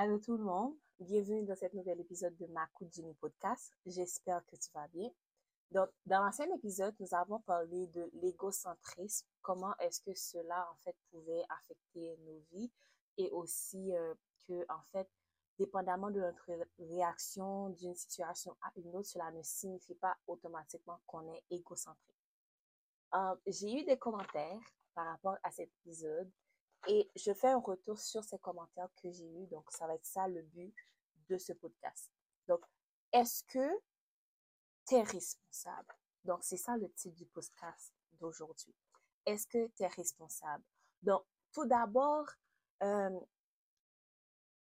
Allô tout le monde, bienvenue dans cet nouvel épisode de Ma Coup de podcast. J'espère que tu vas bien. Donc, dans l'ancien épisode, nous avons parlé de l'égocentrisme, comment est-ce que cela, en fait, pouvait affecter nos vies et aussi euh, que, en fait, dépendamment de notre réaction d'une situation à une autre, cela ne signifie pas automatiquement qu'on est égocentrique. Euh, j'ai eu des commentaires par rapport à cet épisode et je fais un retour sur ces commentaires que j'ai eus. Donc, ça va être ça le but de ce podcast. Donc, est-ce que tu es responsable? Donc, c'est ça le titre du podcast d'aujourd'hui. Est-ce que tu es responsable? Donc, tout d'abord, euh,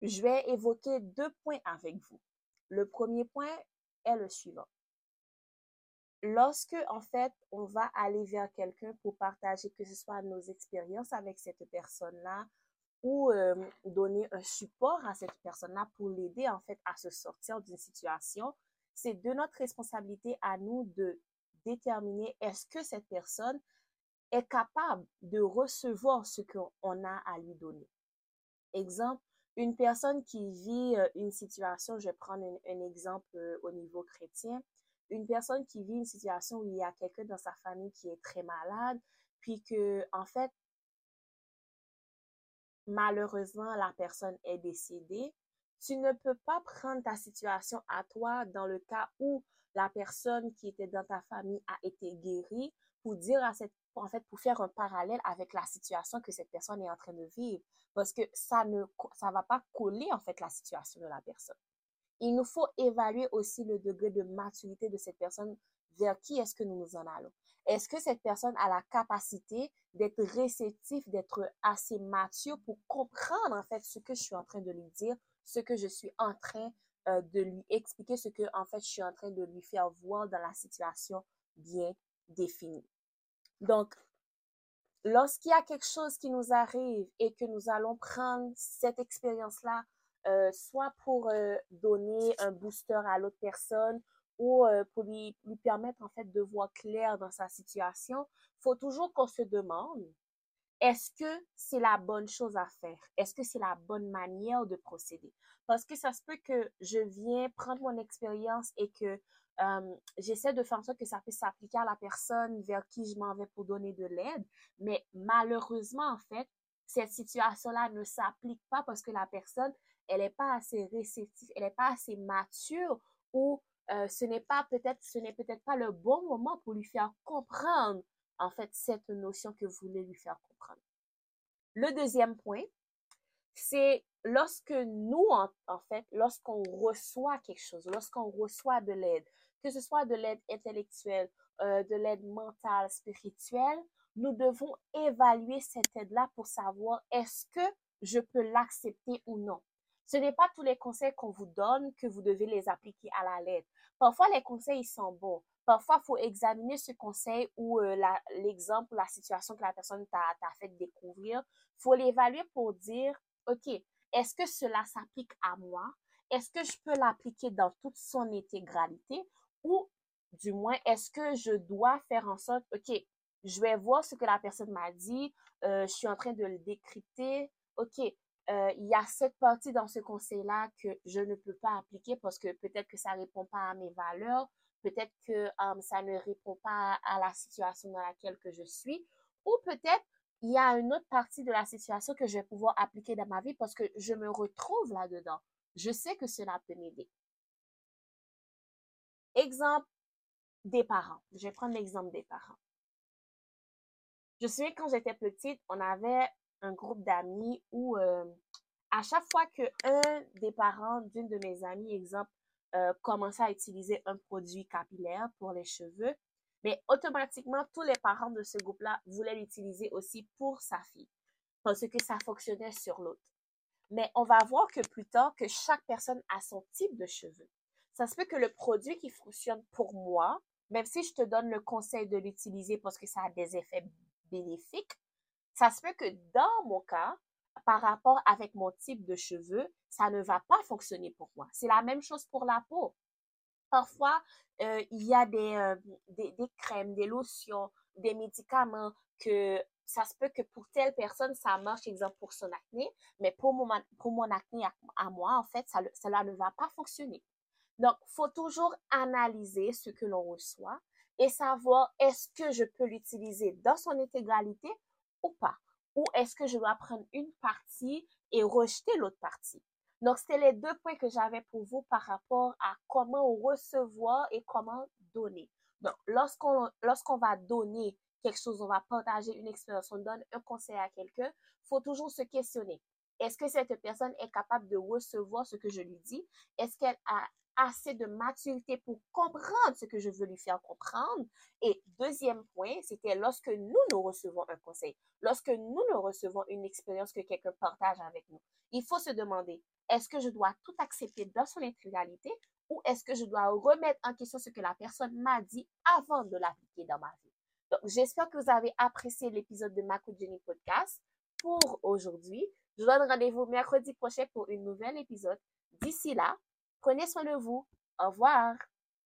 je vais évoquer deux points avec vous. Le premier point est le suivant lorsque, en fait, on va aller vers quelqu'un pour partager que ce soit nos expériences avec cette personne-là ou euh, donner un support à cette personne-là pour l'aider, en fait, à se sortir d'une situation, c'est de notre responsabilité à nous de déterminer est-ce que cette personne est capable de recevoir ce qu'on a à lui donner. Exemple, une personne qui vit euh, une situation, je vais prendre un, exemple euh, au niveau chrétien, une personne qui vit une situation où il y a quelqu'un dans sa famille qui est très malade, puis que, en fait, malheureusement, la personne est décédée, tu ne peux pas prendre ta situation à toi dans le cas où la personne qui était dans ta famille a été guérie pour dire à cette, en fait, pour faire un parallèle avec la situation que cette personne est en train de vivre. Parce que ça ne, ça va pas coller, en fait, la situation de la personne il nous faut évaluer aussi le degré de maturité de cette personne vers qui est-ce que nous nous en allons. Est-ce que cette personne a la capacité d'être réceptif, d'être assez mature pour comprendre en fait ce que je suis en train de lui dire, ce que je suis en train euh, de lui expliquer, ce que en fait je suis en train de lui faire voir dans la situation bien définie. Donc, lorsqu'il y a quelque chose qui nous arrive et que nous allons prendre cette expérience-là euh, soit pour euh, donner un booster à l'autre personne ou euh, pour lui, permettre en fait de voir clair dans sa situation, faut toujours qu'on se demande est-ce que c'est la bonne chose à faire? Est-ce que c'est la bonne manière de procéder? Parce que ça se peut que je viens prendre mon expérience et que j'essaie de faire en sorte que ça puisse s'appliquer à la personne vers qui je m'en vais pour donner de l'aide. Mais malheureusement, en fait, cette situation-là ne s'applique pas parce que la personne, elle n'est pas assez réceptive, elle n'est pas assez mature ou euh, ce n'est pas peut-être, ce n'est peut-être pas le bon moment pour lui faire comprendre, en fait, cette notion que vous voulez lui faire comprendre. Le deuxième point, c'est lorsque nous, en, fait, lorsqu'on reçoit quelque chose, lorsqu'on reçoit de l'aide, que ce soit de l'aide intellectuelle, euh, de l'aide mentale, spirituelle, nous devons évaluer cette aide-là pour savoir est-ce que je peux l'accepter ou non. Ce n'est pas tous les conseils qu'on vous donne que vous devez les appliquer à la lettre. Parfois, les conseils, ils sont bons. Parfois, il faut examiner ce conseil ou euh, l'exemple la situation que la personne t'a fait découvrir. Il faut l'évaluer pour dire, OK, est-ce que cela s'applique à moi? Est-ce que je peux l'appliquer dans toute son intégralité? Ou du moins, est-ce que je dois faire en sorte, OK, je vais voir ce que la personne m'a dit, euh, je suis en train de le décrypter. OK, euh, il y a cette partie dans ce conseil-là que je ne peux pas appliquer parce que peut-être que ça répond pas à mes valeurs, peut-être que um, ça ne répond pas à, la situation dans laquelle que je suis, ou peut-être il y a une autre partie de la situation que je vais pouvoir appliquer dans ma vie parce que je me retrouve là-dedans. Je sais que cela peut m'aider. Exemple des parents. Je vais prendre l'exemple des parents. Je sais quand j'étais petite, on avait un groupe d'amis où euh, à chaque fois que un des parents d'une de mes amies, exemple, euh, commençait à utiliser un produit capillaire pour les cheveux, mais automatiquement, tous les parents de ce groupe-là voulaient l'utiliser aussi pour sa fille, parce que ça fonctionnait sur l'autre. Mais on va voir que plus tard, que chaque personne a son type de cheveux. Ça se peut que le produit qui fonctionne pour moi, même si je te donne le conseil de l'utiliser parce que ça a des effets bénéfiques, ça se peut que dans mon cas, par rapport avec mon type de cheveux, ça ne va pas fonctionner pour moi. C'est la même chose pour la peau. Parfois, euh, il y a des, euh, des, crèmes, des lotions, des médicaments que ça se peut que pour telle personne, ça marche, exemple, pour son acné, mais pour mon, pour mon acné à, moi, en fait, cela ne va pas fonctionner. Donc, faut toujours analyser ce que l'on reçoit et savoir est-ce que je peux l'utiliser dans son intégralité ou pas? Ou est-ce que je dois prendre une partie et rejeter l'autre partie? Donc, c'était les deux points que j'avais pour vous par rapport à comment recevoir et comment donner. Donc, lorsqu'on lorsqu'on va donner quelque chose, on va partager une expérience, on donne un conseil à quelqu'un, faut toujours se questionner. Est-ce que cette personne est capable de recevoir ce que je lui dis? Est-ce qu'elle a assez de maturité pour comprendre ce que je veux lui faire comprendre? Et deuxième point, c'était lorsque nous nous recevons un conseil, lorsque nous nous recevons une expérience que quelqu'un partage avec nous, il faut se demander, est-ce que je dois tout accepter dans son intégralité ou est-ce que je dois remettre en question ce que la personne m'a dit avant de l'appliquer dans ma vie? Donc, j'espère que vous avez apprécié l'épisode de Maco Jenny Podcast pour aujourd'hui. Je vous donne rendez-vous mercredi prochain pour un nouvel épisode. D'ici là, Prenez soin de vous. Au revoir.